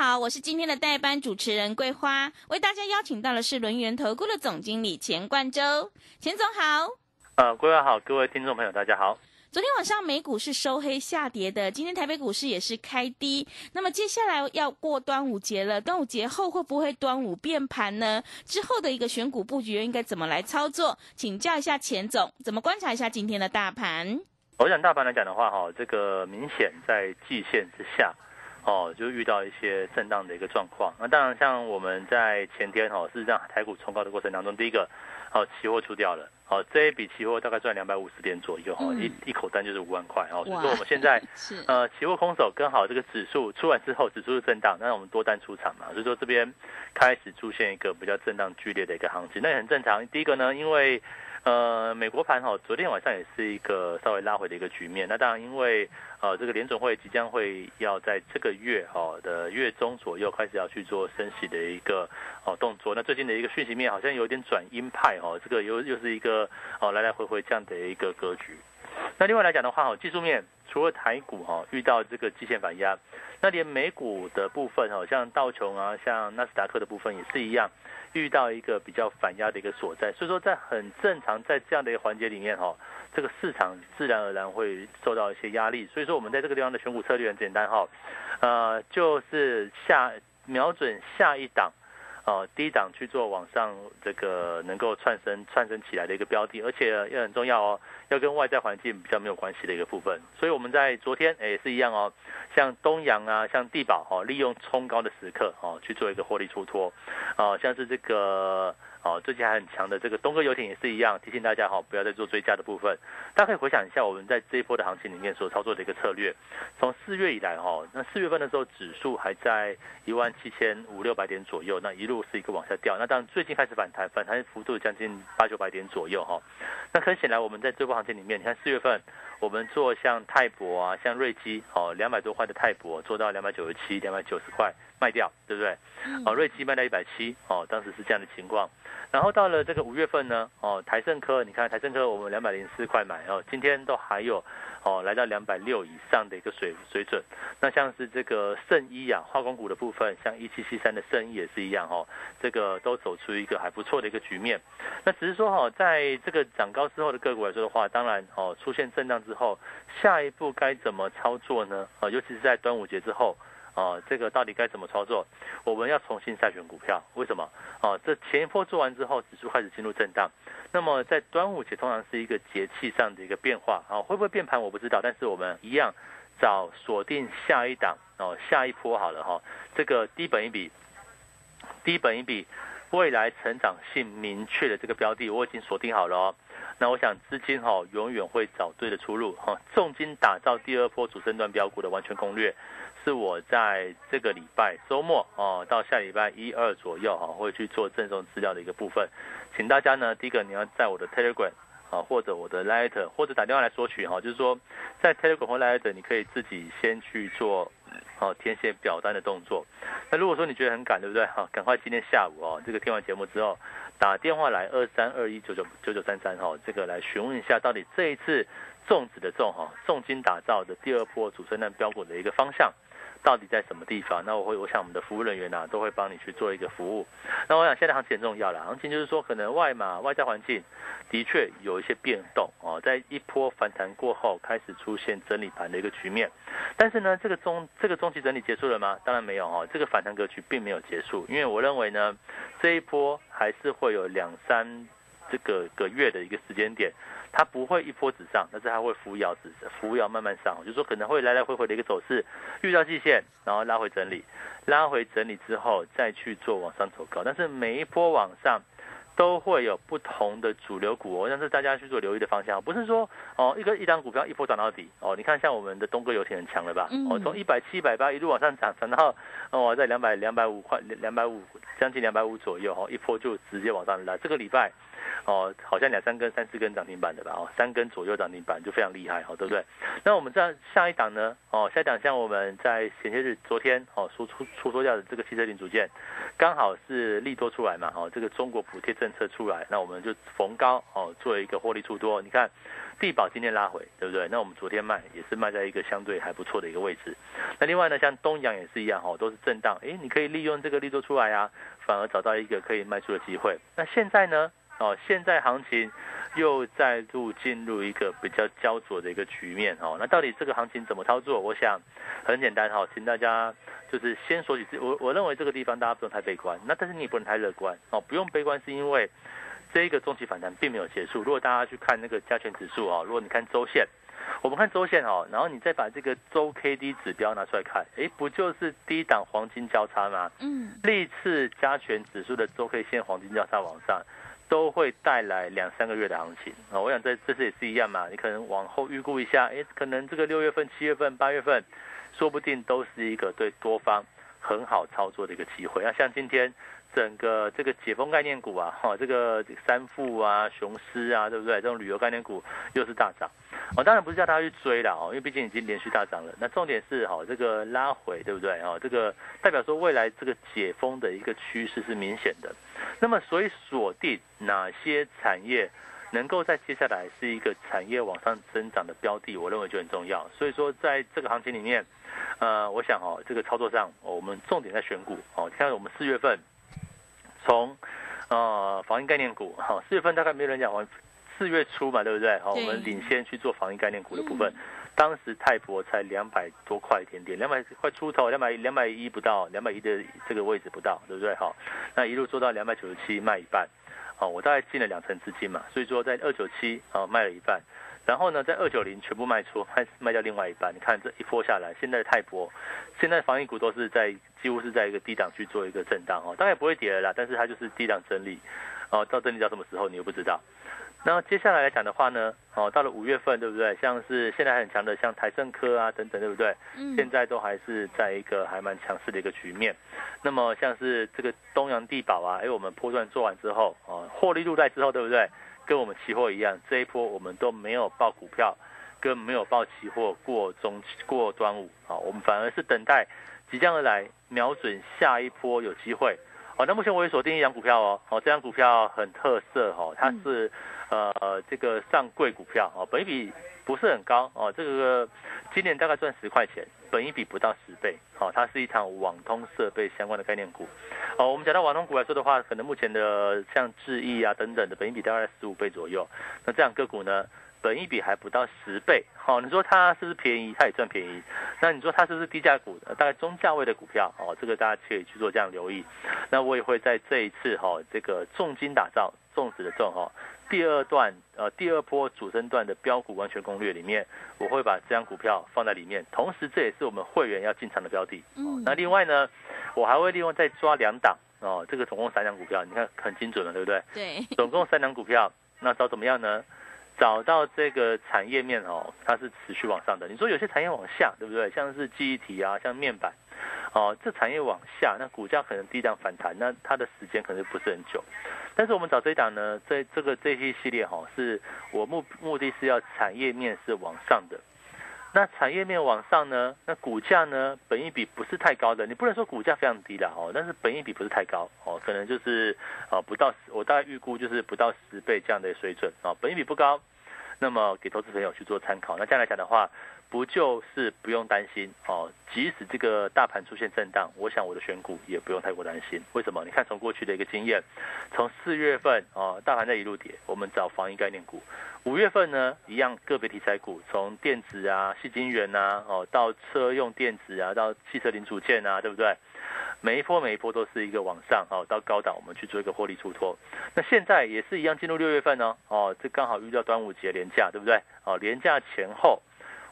好，我是今天的代班主持人桂花，为大家邀请到的是轮源投顾的总经理钱冠洲，钱总好。呃，桂花好，各位听众朋友大家好。昨天晚上美股是收黑下跌的，今天台北股市也是开低。那么接下来要过端午节了，端午节后会不会端午变盘呢？之后的一个选股布局应该怎么来操作？请教一下钱总，怎么观察一下今天的大盘？我想大盘来讲的话，哈，这个明显在季线之下。哦，就遇到一些震荡的一个状况。那当然，像我们在前天哦，事实上台股冲高的过程当中，第一个，哦，期货出掉了，哦，这一笔期货大概赚两百五十点左右，哦，一一口单就是五万块，哦，所以说我们现在 呃，期货空手跟好这个指数出完之后，指数是震荡，那我们多单出场嘛，所以说这边开始出现一个比较震荡剧烈的一个行情，那也很正常。第一个呢，因为呃，美国盘哈，昨天晚上也是一个稍微拉回的一个局面。那当然，因为呃，这个联总会即将会要在这个月哈的月中左右开始要去做升息的一个哦动作。那最近的一个讯息面好像有点转鹰派哈，这个又又是一个哦来来回回这样的一个格局。那另外来讲的话哈，技术面除了台股哈遇到这个季线反压，那连美股的部分哈，像道琼啊，像纳斯达克的部分也是一样。遇到一个比较反压的一个所在，所以说在很正常，在这样的一个环节里面哈，这个市场自然而然会受到一些压力。所以说我们在这个地方的选股策略很简单哈，呃，就是下瞄准下一档。哦，低档去做往上这个能够串升串升起来的一个标的，而且也很重要哦，要跟外在环境比较没有关系的一个部分。所以我们在昨天也是一样哦，像东阳啊，像地保哦，利用冲高的时刻哦去做一个获利出脱，哦，像是这个。哦，最近还很强的这个东哥游艇也是一样，提醒大家哈，不要再做追加的部分。大家可以回想一下，我们在这一波的行情里面所操作的一个策略。从四月以来哈，那四月份的时候指数还在一万七千五六百点左右，那一路是一个往下掉。那当然最近开始反弹，反弹幅度将近八九百点左右哈。那很显然，我们在这波行情里面，你看四月份我们做像泰博啊，像瑞基哦，两百多块的泰博做到两百九十七、两百九十块卖掉，对不对？哦，瑞基卖到一百七哦，当时是这样的情况。然后到了这个五月份呢，哦，台盛科，你看台盛科我们两百零四块买哦，今天都还有哦，来到两百六以上的一个水水准。那像是这个圣医啊，化工股的部分，像一七七三的圣医也是一样哦，这个都走出一个还不错的一个局面。那只是说哈，在这个涨高之后的个股来说的话，当然哦，出现震荡之后，下一步该怎么操作呢？啊，尤其是在端午节之后。哦，这个到底该怎么操作？我们要重新筛选股票，为什么？哦，这前一波做完之后，指数开始进入震荡。那么在端午节通常是一个节气上的一个变化，啊，会不会变盘我不知道，但是我们一样找锁定下一档哦，下一波好了哈。这个低本一笔，低本一笔，未来成长性明确的这个标的，我已经锁定好了哦。那我想资金哈永远会找对的出路哈，重金打造第二波主升段标股的完全攻略。是我在这个礼拜周末哦，到下礼拜一二左右哈，会去做赠送资料的一个部分，请大家呢，第一个你要在我的 Telegram 啊，或者我的 Letter，或者打电话来索取哈，就是说在 Telegram 或 Letter，你可以自己先去做哦填写表单的动作。那如果说你觉得很赶，对不对？哈，赶快今天下午哦，这个听完节目之后，打电话来二三二一九九九九三三哈，这个来询问一下到底这一次重子的重哈，重金打造的第二波主升量标股的一个方向。到底在什么地方？那我会，我想我们的服务人员呐，都会帮你去做一个服务。那我想现在行情很重要了，行情就是说，可能外码外在环境的确有一些变动哦，在一波反弹过后，开始出现整理盘的一个局面。但是呢，这个中这个中期整理结束了吗？当然没有哦，这个反弹格局并没有结束，因为我认为呢，这一波还是会有两三这个个月的一个时间点。它不会一波直上，但是它会扶摇直扶摇慢慢上，就是说可能会来来回回的一个走势，遇到季线，然后拉回整理，拉回整理之后再去做往上走高，但是每一波往上都会有不同的主流股，我想是大家去做留意的方向，不是说哦一个一档股票一波涨到底哦，你看像我们的东哥游艇很强了吧？哦，从一百七、一百八一路往上涨，涨到哦在两百两百五块两百五将近两百五左右哦，一波就直接往上拉。这个礼拜哦好像两三根、三四根涨停板的吧？哦，三根左右涨停板就非常厉害，哦，对不对？那我们这样下一档呢？哦，下一档像我们在前些日昨天哦说出出脱掉的这个汽车零组件。刚好是利多出来嘛，哦，这个中国补贴政策出来，那我们就逢高哦做一个获利出多。你看，地保今天拉回，对不对？那我们昨天卖也是卖在一个相对还不错的一个位置。那另外呢，像东阳也是一样，哦，都是震荡，诶，你可以利用这个利多出来啊，反而找到一个可以卖出的机会。那现在呢，哦，现在行情又再度进入一个比较焦灼的一个局面，哦，那到底这个行情怎么操作？我想很简单，哈，请大家。就是先说起，我我认为这个地方大家不用太悲观，那但是你也不能太乐观哦。不用悲观是因为这一个中期反弹并没有结束。如果大家去看那个加权指数啊，如果你看周线，我们看周线哦，然后你再把这个周 K D 指标拿出来看，哎，不就是低档黄金交叉吗？嗯，历次加权指数的周 K 线黄金交叉往上，都会带来两三个月的行情啊。我想这这次也是一样嘛，你可能往后预估一下，哎，可能这个六月份、七月份、八月份。说不定都是一个对多方很好操作的一个机会。那像今天整个这个解封概念股啊，哈，这个三富啊、雄狮啊，对不对？这种旅游概念股又是大涨。哦，当然不是叫大家去追了哦，因为毕竟已经连续大涨了。那重点是哈，这个拉回，对不对？哦，这个代表说未来这个解封的一个趋势是明显的。那么，所以锁定哪些产业？能够在接下来是一个产业往上增长的标的，我认为就很重要。所以说，在这个行情里面，呃，我想哦，这个操作上，我们重点在选股哦。像我们四月份从呃防疫概念股，哈，四月份大概没有人讲完，四月初嘛，对不对？好，我们领先去做防疫概念股的部分。当时泰博才两百多块一点点，两百块出头，两百两百一不到，两百一的这个位置不到，对不对？好，那一路做到两百九十七，卖一半。哦，我大概进了两成资金嘛，所以说在二九七啊卖了一半，然后呢在二九零全部卖出，卖卖掉另外一半。你看这一波下来，现在泰博，现在防疫股都是在几乎是在一个低档去做一个震荡哦，当然不会跌了啦，但是它就是低档整理，哦，到整理到什么时候你又不知道。那接下来来讲的话呢，哦，到了五月份，对不对？像是现在很强的，像台盛科啊等等，对不对？嗯。现在都还是在一个还蛮强势的一个局面。那么像是这个东洋地保啊，哎，我们波段做完之后，哦，获利入袋之后，对不对？跟我们期货一样，这一波我们都没有报股票，跟没有报期货过中过端午啊，我们反而是等待即将而来，瞄准下一波有机会。哦，那目前我也锁定一张股票哦，哦，这张股票很特色哦，它是。呃，这个上柜股票哦，本比不是很高哦，这个今年大概赚十块钱，本一比不到十倍，好，它是一场网通设备相关的概念股，哦，我们讲到网通股来说的话，可能目前的像智易啊等等的本一比大概十五倍左右，那这样个股呢，本一比还不到十倍，好，你说它是不是便宜？它也赚便宜，那你说它是不是低价股？大概中价位的股票哦，这个大家可以去做这样留意，那我也会在这一次哈，这个重金打造，重子的重哈。第二段，呃，第二波主升段的标股完全攻略里面，我会把这张股票放在里面，同时这也是我们会员要进场的标的。嗯，那另外呢，我还会另外再抓两档哦，这个总共三档股票，你看很精准了，对不对？对，总共三档股票，那找怎么样呢？找到这个产业面哦，它是持续往上的。你说有些产业往下，对不对？像是记忆体啊，像面板。哦，这产业往下，那股价可能低档反弹，那它的时间可能不是很久。但是我们找这一档呢，在这个这些系列哈，是我目目的是要产业面是往上的。那产业面往上呢，那股价呢，本益比不是太高的，你不能说股价非常低了哦，但是本益比不是太高哦，可能就是啊不到，我大概预估就是不到十倍这样的水准啊，本益比不高，那么给投资朋友去做参考。那这样来讲的话。不就是不用担心哦？即使这个大盘出现震荡，我想我的选股也不用太过担心。为什么？你看从过去的一个经验，从四月份哦，大盘在一路跌，我们找防疫概念股；五月份呢，一样个别题材股，从电子啊、细晶圆啊，哦，到车用电子啊，到汽车零组件啊，对不对？每一波每一波都是一个往上哦，到高档我们去做一个获利出脱。那现在也是一样，进入六月份呢，哦，这刚好遇到端午节连假，对不对？哦，连假前后。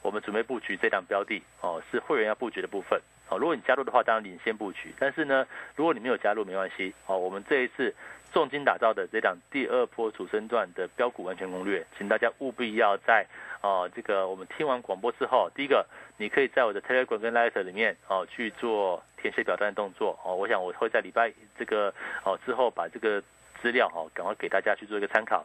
我们准备布局这档标的哦，是会员要布局的部分哦，如果你加入的话，当然领先布局。但是呢，如果你没有加入，没关系。哦，我们这一次重金打造的这档第二波主升段的标股完全攻略，请大家务必要在哦这个我们听完广播之后，第一个你可以在我的 Telegram 跟 Letter 里面哦去做填写表单的动作。哦，我想我会在礼拜这个哦之后把这个。资料哦，赶快给大家去做一个参考。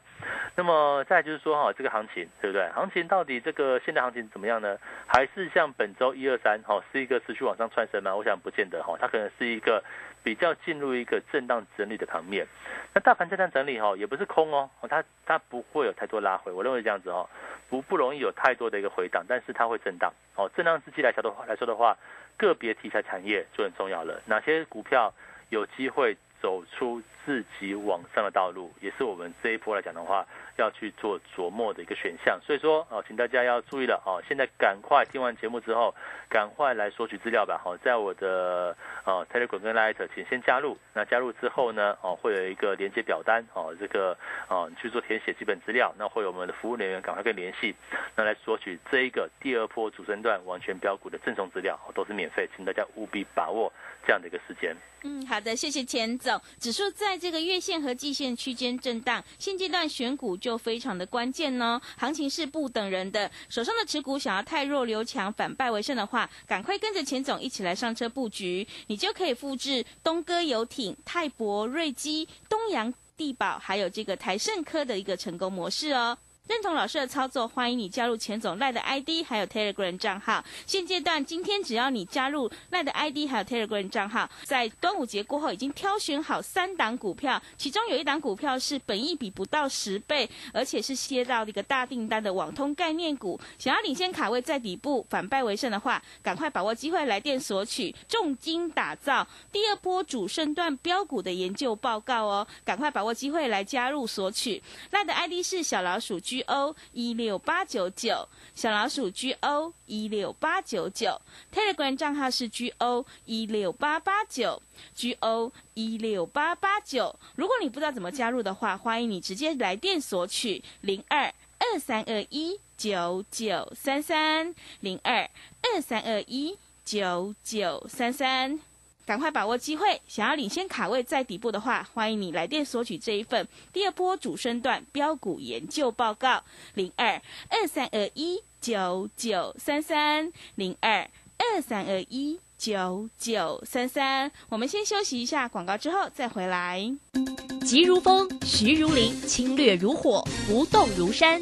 那么再就是说哈，这个行情对不对？行情到底这个现在行情怎么样呢？还是像本周一二三哈，是一个持续往上窜升吗？我想不见得哈，它可能是一个比较进入一个震荡整理的盘面。那大盘震荡整理哈，也不是空哦，它它不会有太多拉回。我认为这样子哦，不不容易有太多的一个回档，但是它会震荡哦。震荡之际来说的话来说的话，个别题材产业就很重要了。哪些股票有机会走出？自己往上的道路，也是我们这一波来讲的话，要去做琢磨的一个选项。所以说，哦，请大家要注意了，哦，现在赶快听完节目之后，赶快来索取资料吧。好，在我的哦 Telegram 跟 Light，请先加入。那加入之后呢，哦，会有一个连接表单，哦，这个哦你去做填写基本资料。那会有我们的服务人员赶快跟联系，那来索取这一个第二波主升段完全标股的赠送资料，都是免费，请大家务必把握这样的一个时间。嗯，好的，谢谢钱总。指数在这个月线和季线区间震荡，现阶段选股就非常的关键哦。行情是不等人的，手上的持股想要太弱留强，反败为胜的话，赶快跟着钱总一起来上车布局，你就可以复制东哥游艇、泰博、瑞基、东洋地堡，还有这个台盛科的一个成功模式哦。认同老师的操作，欢迎你加入钱总赖的 ID，还有 Telegram 账号。现阶段，今天只要你加入赖的 ID，还有 Telegram 账号，在端午节过后已经挑选好三档股票，其中有一档股票是本益比不到十倍，而且是接到一个大订单的网通概念股。想要领先卡位在底部，反败为胜的话，赶快把握机会来电索取重金打造第二波主升段标股的研究报告哦！赶快把握机会来加入索取。赖的 ID 是小老鼠 G。O 一六八九九小老鼠 G O 一六八九九 Telegram 账号是 G O 一六八八九 G O 一六八八九。如果你不知道怎么加入的话，欢迎你直接来电索取零二二三二一九九三三零二二三二一九九三三。赶快把握机会！想要领先卡位在底部的话，欢迎你来电索取这一份第二波主升段标股研究报告，零二二三二一九九三三零二二三二一九九三三。我们先休息一下广告，之后再回来。急如风，徐如林，侵略如火，不动如山。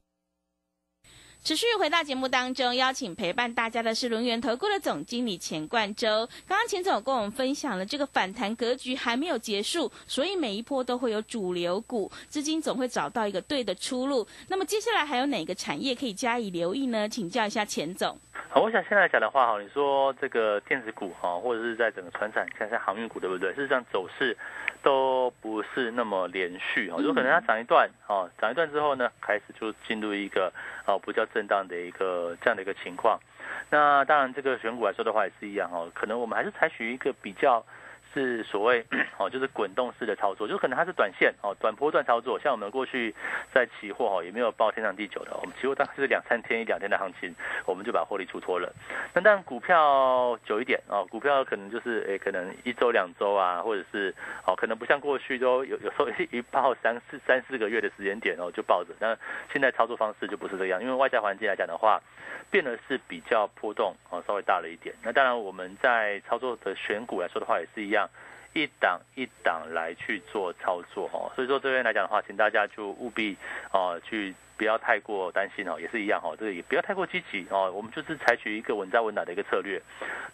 持续回到节目当中，邀请陪伴大家的是轮源投顾的总经理钱冠洲。刚刚钱总跟我们分享了这个反弹格局还没有结束，所以每一波都会有主流股，资金总会找到一个对的出路。那么接下来还有哪个产业可以加以留意呢？请教一下钱总。好，我想现在讲的话哈，你说这个电子股哈，或者是在整个船产，像像航运股对不对？事实上走势。都不是那么连续哦，有可能它涨一段哦，涨一段之后呢，开始就进入一个哦不叫震荡的一个这样的一个情况。那当然，这个选股来说的话也是一样哦，可能我们还是采取一个比较是所谓哦，就是滚动式的操作，就可能它是短线哦，短波段操作。像我们过去在期货哦，也没有报天长地久的，我们期货大概是两三天一两天的行情，我们就把获利出脱了。那当然股票久一点哦，股票可能就是诶，可能一周两周啊，或者是哦，可能不像过去都有有时候一报三四三四个月的时间点哦就抱着。那现在操作方式就不是这样，因为外在环境来讲的话，变得是比较波动哦，稍微大了一点。那当然我们在操作的选股来说的话，也是一样。一档一档来去做操作哦，所以说这边来讲的话，请大家就务必哦去。不要太过担心哦，也是一样哈，这个也不要太过积极哦。我们就是采取一个稳扎稳打的一个策略。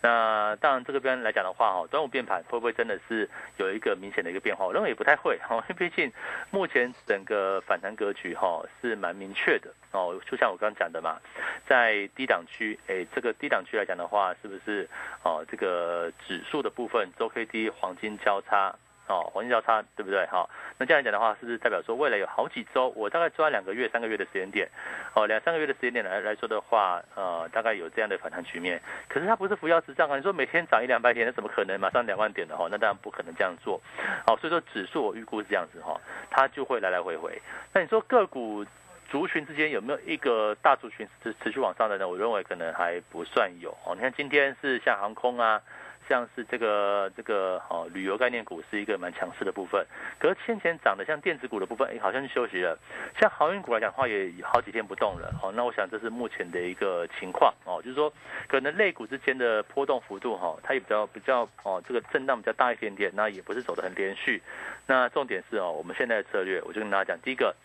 那当然这个边来讲的话哈，端午变盘会不会真的是有一个明显的一个变化？我认为也不太会哈，因为毕竟目前整个反弹格局哈是蛮明确的哦。就像我刚刚讲的嘛，在低档区，哎，这个低档区来讲的话，是不是哦？这个指数的部分周 K D 黄金交叉。哦，黄金交叉对不对？好，那这样讲的话，是不是代表说未来有好几周，我大概抓两个月、三个月的时间点，哦，两三个月的时间点来来说的话，呃，大概有这样的反弹局面。可是它不是扶摇直上啊，你说每天涨一两百点，那怎么可能马上两万点的哈？那当然不可能这样做。好，所以说指数我预估是这样子哈，它就会来来回回。那你说个股族群之间有没有一个大族群持持续往上的呢？我认为可能还不算有哦。你看今天是像航空啊。像是这个这个哦，旅游概念股是一个蛮强势的部分。可是先前涨的像电子股的部分，哎，好像是休息了。像航运股来讲的话，也好几天不动了。哦，那我想这是目前的一个情况哦，就是说可能类股之间的波动幅度哈，它也比较比较哦，这个震荡比较大一点点，那也不是走得很连续。那重点是哦，我们现在的策略，我就跟大家讲，第一个。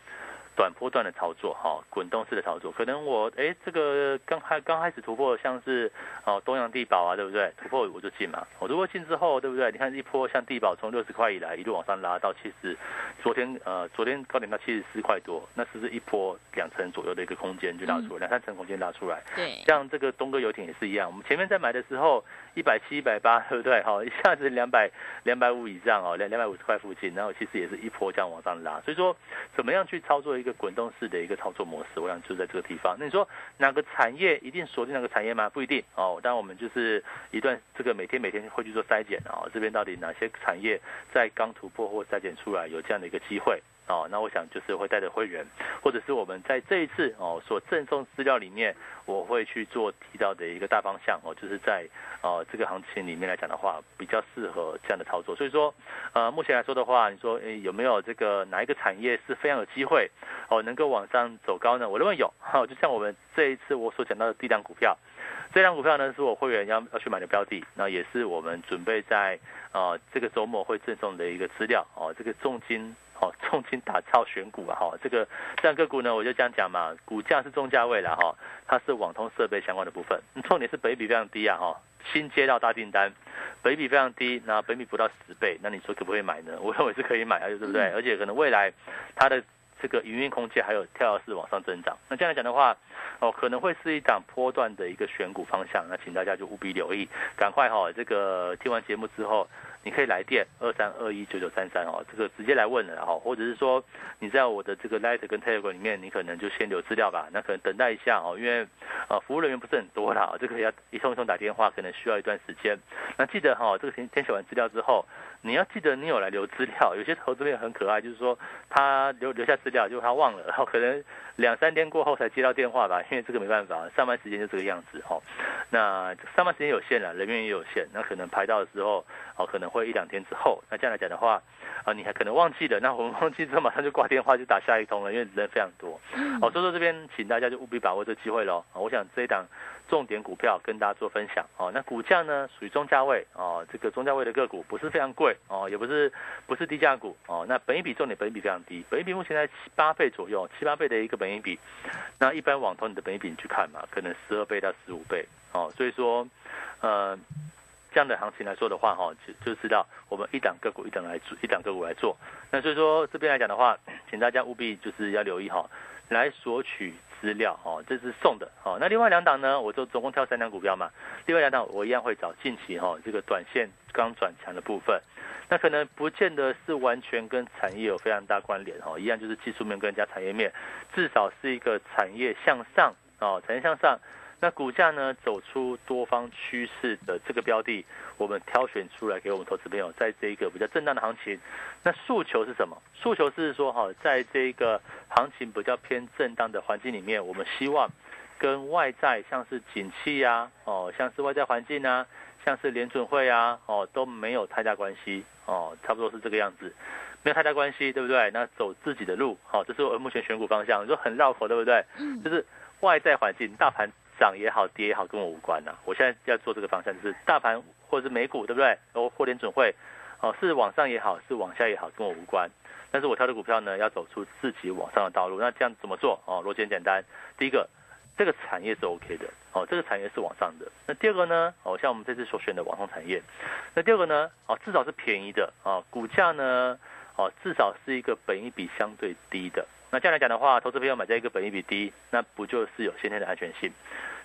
短波段的操作，哈，滚动式的操作，可能我哎，这个刚开刚开始突破，像是哦东洋地保啊，对不对？突破我就进嘛。我如果进之后，对不对？你看一波像地保从六十块以来一路往上拉到七十，昨天呃昨天高点到七十四块多，那是不是一波两成左右的一个空间就拉出来，两三成空间拉出来。对，像这个东哥游艇也是一样，我们前面在买的时候一百七、一百八，对不对？好，一下子两百两百五以上哦，两两百五十块附近，然后其实也是一波这样往上拉。所以说，怎么样去操作一个滚动式的一个操作模式，我想就在这个地方。那你说哪个产业一定锁定哪个产业吗？不一定哦。但我们就是一段这个每天每天会去做筛检啊，这边到底哪些产业在刚突破或筛检出来有这样的一个机会。哦，那我想就是会带着会员，或者是我们在这一次哦所赠送资料里面，我会去做提到的一个大方向哦，就是在哦这个行情里面来讲的话，比较适合这样的操作。所以说，呃，目前来说的话，你说诶有没有这个哪一个产业是非常有机会哦能够往上走高呢？我认为有，哈，就像我们这一次我所讲到的低档股票，这档股票呢是我会员要要去买的标的，那也是我们准备在啊这个周末会赠送的一个资料哦，这个重金。哦，重金打造选股啊，哈，这个这样个股呢，我就这样讲嘛，股价是中价位了哈，它是网通设备相关的部分，重点是北比非常低啊，哈，新接到大订单，北比非常低，那北比不到十倍，那你说可不可以买呢？我认为是可以买啊，对不对？而且可能未来它的这个营运空间还有跳跃式往上增长，那这样来讲的话，哦，可能会是一档波段的一个选股方向，那请大家就务必留意，赶快哈，这个听完节目之后。你可以来电二三二一九九三三哦，这个直接来问了哈，或者是说你在我的这个 Light 跟 Telegram 里面，你可能就先留资料吧，那可能等待一下哦，因为呃服务人员不是很多啦，这个要一通一通打电话，可能需要一段时间。那记得哈，这个填填写完资料之后，你要记得你有来留资料。有些投资人很可爱，就是说他留留下资料，就他忘了，然后可能两三天过后才接到电话吧，因为这个没办法，上班时间就这个样子哈。那上班时间有限了，人员也有限，那可能排到的时候哦，可能。会一两天之后，那这样来讲的话，啊，你还可能忘记了，那我们 忘记之后马上就挂电话就打下一通了，因为人非常多。哦，所以说这边请大家就务必把握这个机会喽。啊，我想这一档重点股票跟大家做分享。哦，那股价呢属于中价位，哦，这个中价位的个股不是非常贵，哦，也不是不是低价股，哦，那本益比重点本益比非常低，本益比目前在七八倍左右，七八倍的一个本益比。那一般网通你的本益比你去看嘛，可能十二倍到十五倍，哦，所以说，呃。这样的行情来说的话，哈，就就知道我们一档个股一档来做，一档个股来做。那所以说这边来讲的话，请大家务必就是要留意哈，来索取资料哈，这是送的哈。那另外两档呢，我就总共挑三档股票嘛。另外两档我一样会找近期哈这个短线刚转强的部分。那可能不见得是完全跟产业有非常大关联哈，一样就是技术面跟加产业面，至少是一个产业向上哦，产业向上。那股价呢走出多方趋势的这个标的，我们挑选出来给我们投资朋友，在这一个比较震荡的行情，那诉求是什么？诉求是说哈，在这个行情比较偏震荡的环境里面，我们希望跟外在像是景气啊，哦，像是外在环境啊，像是联准会啊，哦都没有太大关系，哦，差不多是这个样子，没有太大关系，对不对？那走自己的路，好，这是我目前选股方向，你说很绕口，对不对？嗯，就是外在环境，大盘。涨也好，跌也好，跟我无关呐。我现在要做这个方向，就是大盘或者是美股，对不对？然后或联准会，哦，是往上也好，是往下也好，跟我无关。但是我挑的股票呢，要走出自己往上的道路。那这样怎么做？哦，逻辑很简单。第一个，这个产业是 OK 的，哦，这个产业是往上的。那第二个呢？哦，像我们这次所选的网红产业。那第二个呢？哦，至少是便宜的，哦，股价呢，哦，至少是一个本益比相对低的。那这样来讲的话，投资朋友买在一个本益比低，那不就是有先天的安全性？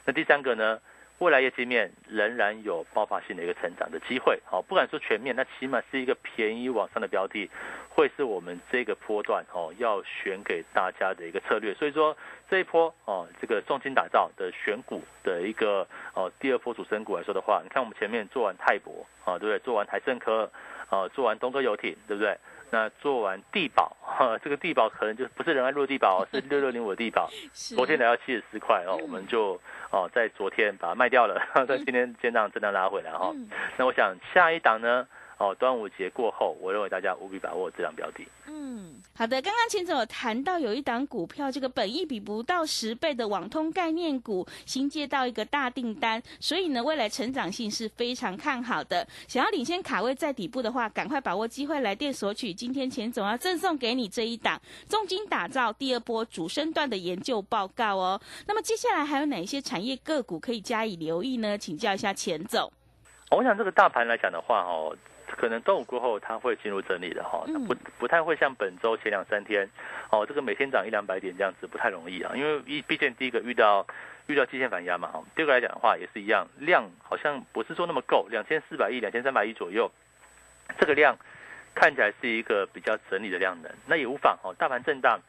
那第三个呢，未来业绩面仍然有爆发性的一个成长的机会。好，不敢说全面，那起码是一个便宜往上的标的，会是我们这个波段哦要选给大家的一个策略。所以说这一波哦，这个重金打造的选股的一个哦第二波主升股来说的话，你看我们前面做完泰博啊，对不对？做完台盛科啊，做完东哥游艇，对不对？那做完地保，哈，这个地保可能就不是仁爱路地保，是六六零五的地保。昨天来到七十四块哦，我们就哦在昨天把它卖掉了，在今天先让震荡拉回来哈。那我想下一档呢？哦，端午节过后，我认为大家务必把握这张标的。嗯，好的。刚刚秦总有谈到有一档股票，这个本益比不到十倍的网通概念股，新接到一个大订单，所以呢，未来成长性是非常看好的。想要领先卡位在底部的话，赶快把握机会来电索取。今天钱总要赠送给你这一档重金打造第二波主升段的研究报告哦。那么接下来还有哪一些产业个股可以加以留意呢？请教一下钱总。我想这个大盘来讲的话，哦。可能端午过后，它会进入整理的哈，不不太会像本周前两三天，哦，这个每天涨一两百点这样子不太容易啊，因为一毕竟第一个遇到遇到季线反压嘛哈，第二个来讲的话也是一样，量好像不是说那么够，两千四百亿、两千三百亿左右，这个量看起来是一个比较整理的量能，那也无妨哦，大盘震荡。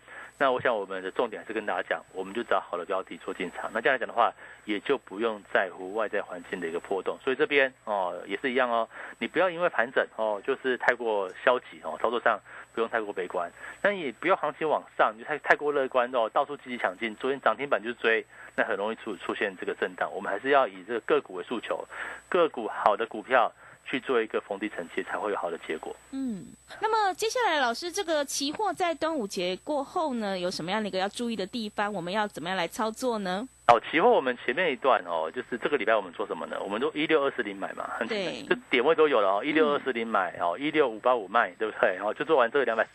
那我想我们的重点还是跟大家讲，我们就找好的标的做进场。那这样来讲的话，也就不用在乎外在环境的一个波动。所以这边哦也是一样哦，你不要因为盘整哦就是太过消极哦，操作上不用太过悲观。那也不要行情往上就太太过乐观哦，到处积极抢进。昨天涨停板就追，那很容易出出现这个震荡。我们还是要以这个个股为诉求，个股好的股票。去做一个逢低承接，才会有好的结果。嗯，那么接下来，老师，这个期货在端午节过后呢，有什么样的一个要注意的地方？我们要怎么样来操作呢？哦，期货我们前面一段哦，就是这个礼拜我们做什么呢？我们都一六二四零买嘛，对，就点位都有了哦，一六二四零买哦，一六五八五卖，对不对？然后就做完这个两百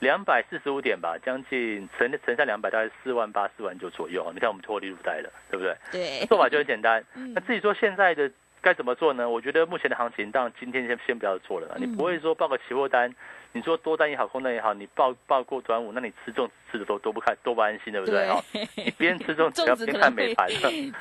两百四十五点吧，将近乘乘下两百，大概四万八、四万九左右。你看我们脱离入袋了，对不对？对，做法就很简单。那至于说现在的。该怎么做呢？我觉得目前的行情，当然今天先先不要做了。你不会说报个期货单，你说多单也好，空单也好，你报报过端午，那你吃重吃的都都不开，多不安心，对不对？哈，你边吃重，只要边看美盘，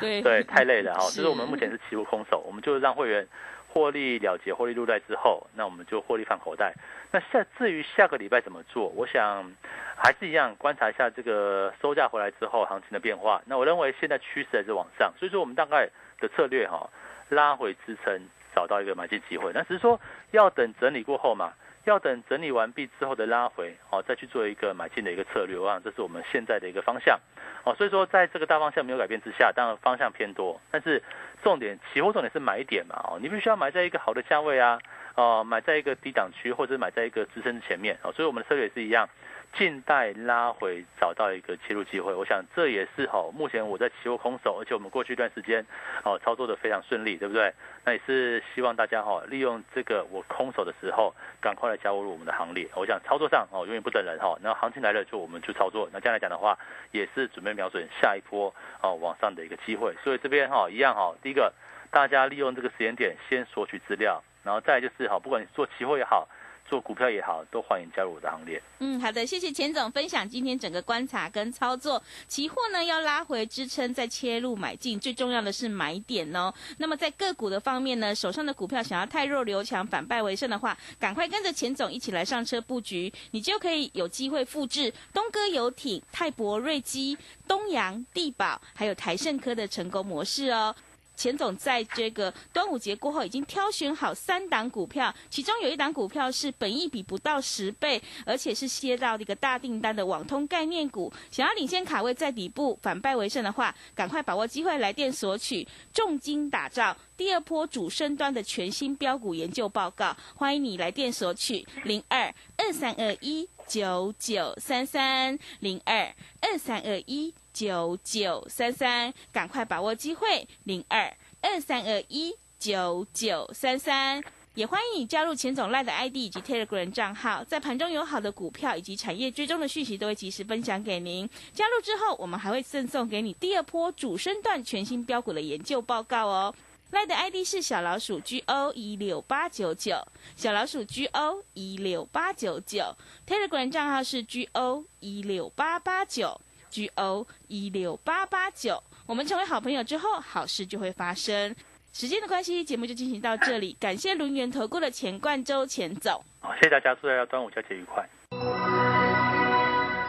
对 对，太累了哈。所以我们目前是期货空手，我们就让会员获利了结，获利入袋之后，那我们就获利放口袋。那下至于下个礼拜怎么做，我想还是一样，观察一下这个收价回来之后行情的变化。那我认为现在趋势还是往上，所以说我们大概的策略哈。拉回支撑，找到一个买进机会，那只是说要等整理过后嘛，要等整理完毕之后的拉回，哦，再去做一个买进的一个策略，我想这是我们现在的一个方向，哦，所以说在这个大方向没有改变之下，当然方向偏多，但是重点期货重点是买点嘛，哦，你必须要买在一个好的价位啊，哦，买在一个低档区或者买在一个支撑前面，哦，所以我们的策略也是一样。静待拉回，找到一个切入机会。我想这也是哈，目前我在期货空手，而且我们过去一段时间，哦，操作的非常顺利，对不对？那也是希望大家哈，利用这个我空手的时候，赶快来加入我们的行列。我想操作上哦，永远不等人哈。那行情来了，就我们去操作。那这样来讲的话，也是准备瞄准下一波哦往上的一个机会。所以这边哈，一样哈，第一个，大家利用这个时间点先索取资料，然后再就是哈，不管你做期货也好。做股票也好，都欢迎加入我的行列。嗯，好的，谢谢钱总分享今天整个观察跟操作。期货呢要拉回支撑再切入买进，最重要的是买点哦。那么在个股的方面呢，手上的股票想要太弱留强，反败为胜的话，赶快跟着钱总一起来上车布局，你就可以有机会复制东哥游艇、泰博瑞基、东洋地保还有台盛科的成功模式哦。钱总在这个端午节过后已经挑选好三档股票，其中有一档股票是本益比不到十倍，而且是接到一个大订单的网通概念股。想要领先卡位在底部，反败为胜的话，赶快把握机会来电索取重金打造第二波主升端的全新标股研究报告。欢迎你来电索取零二二三二一九九三三零二二三二一。九九三三，赶快把握机会，零二二三二一九九三三，也欢迎你加入钱总赖的 ID 以及 Telegram 账号，在盘中有好的股票以及产业追踪的讯息都会及时分享给您。加入之后，我们还会赠送给你第二波主升段全新标股的研究报告哦。赖的 ID 是小老鼠 GO 一六八九九，小老鼠 GO 一六八九九，Telegram 账号是 GO 一六八八九。G O 一六八八九，我们成为好朋友之后，好事就会发生。时间的关系，节目就进行到这里。感谢轮圆投顾的钱冠周钱总，好，谢谢大家，祝大家端午佳节愉快。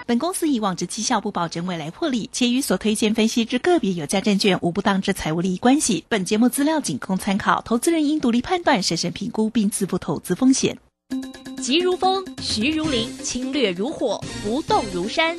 本公司以往之绩效不保证未来获利，且与所推荐分析之个别有价证券无不当之财务利益关系。本节目资料仅供参考，投资人应独立判断、审慎评估并自负投资风险。急如风，徐如林，侵略如火，不动如山。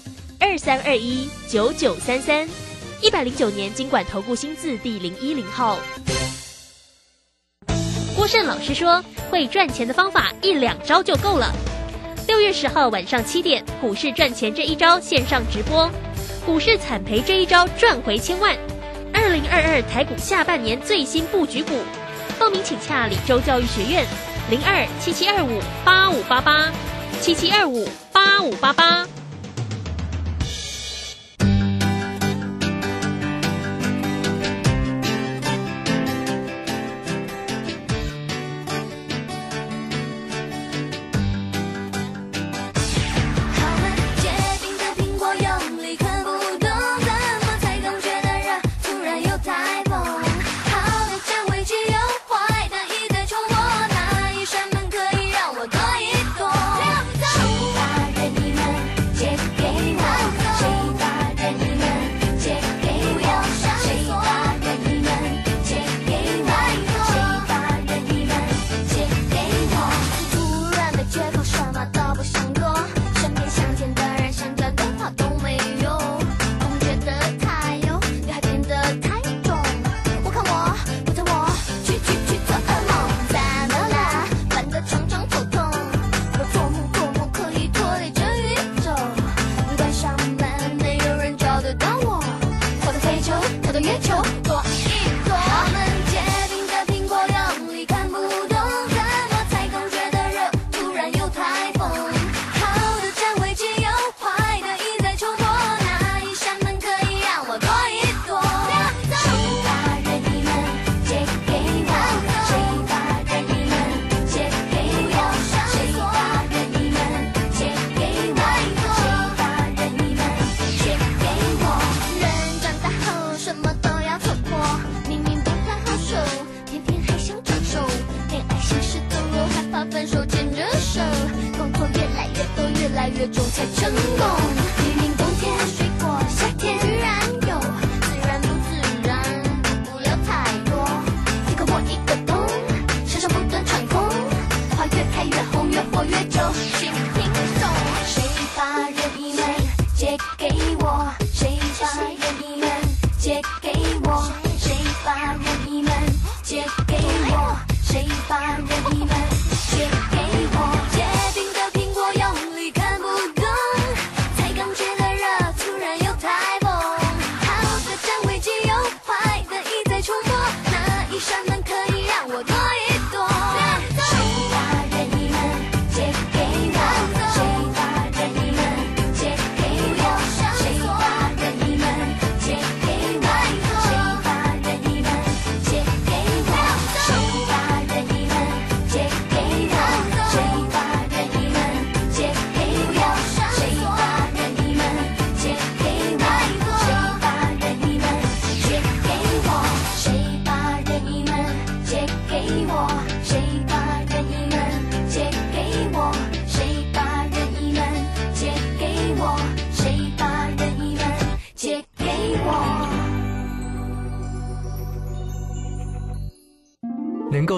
二三二一九九三三，一百零九年经管投顾新字第零一零号。郭胜老师说，会赚钱的方法一两招就够了。六月十号晚上七点，股市赚钱这一招线上直播，股市惨赔这一招赚回千万。二零二二台股下半年最新布局股，报名请洽李州教育学院零二七七二五八五八八七七二五八五八八。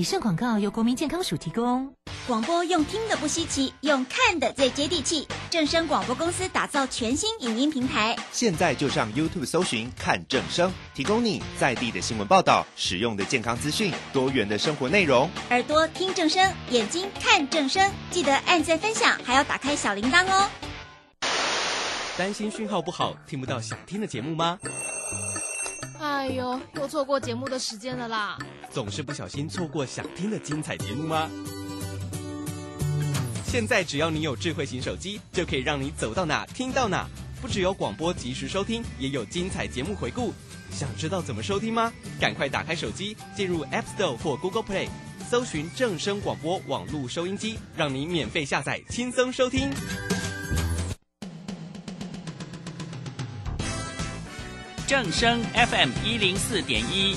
以上广告由国民健康署提供。广播用听的不稀奇，用看的最接地气。正声广播公司打造全新影音平台，现在就上 YouTube 搜寻看正声，提供你在地的新闻报道、使用的健康资讯、多元的生活内容。耳朵听正声，眼睛看正声，记得按赞分享，还要打开小铃铛哦。担心讯号不好，听不到想听的节目吗？哎呦，又错过节目的时间了啦！总是不小心错过想听的精彩节目吗？现在只要你有智慧型手机，就可以让你走到哪听到哪。不只有广播及时收听，也有精彩节目回顾。想知道怎么收听吗？赶快打开手机，进入 App Store 或 Google Play，搜寻正声广播网络收音机，让你免费下载，轻松收听。正声 FM 一零四点一，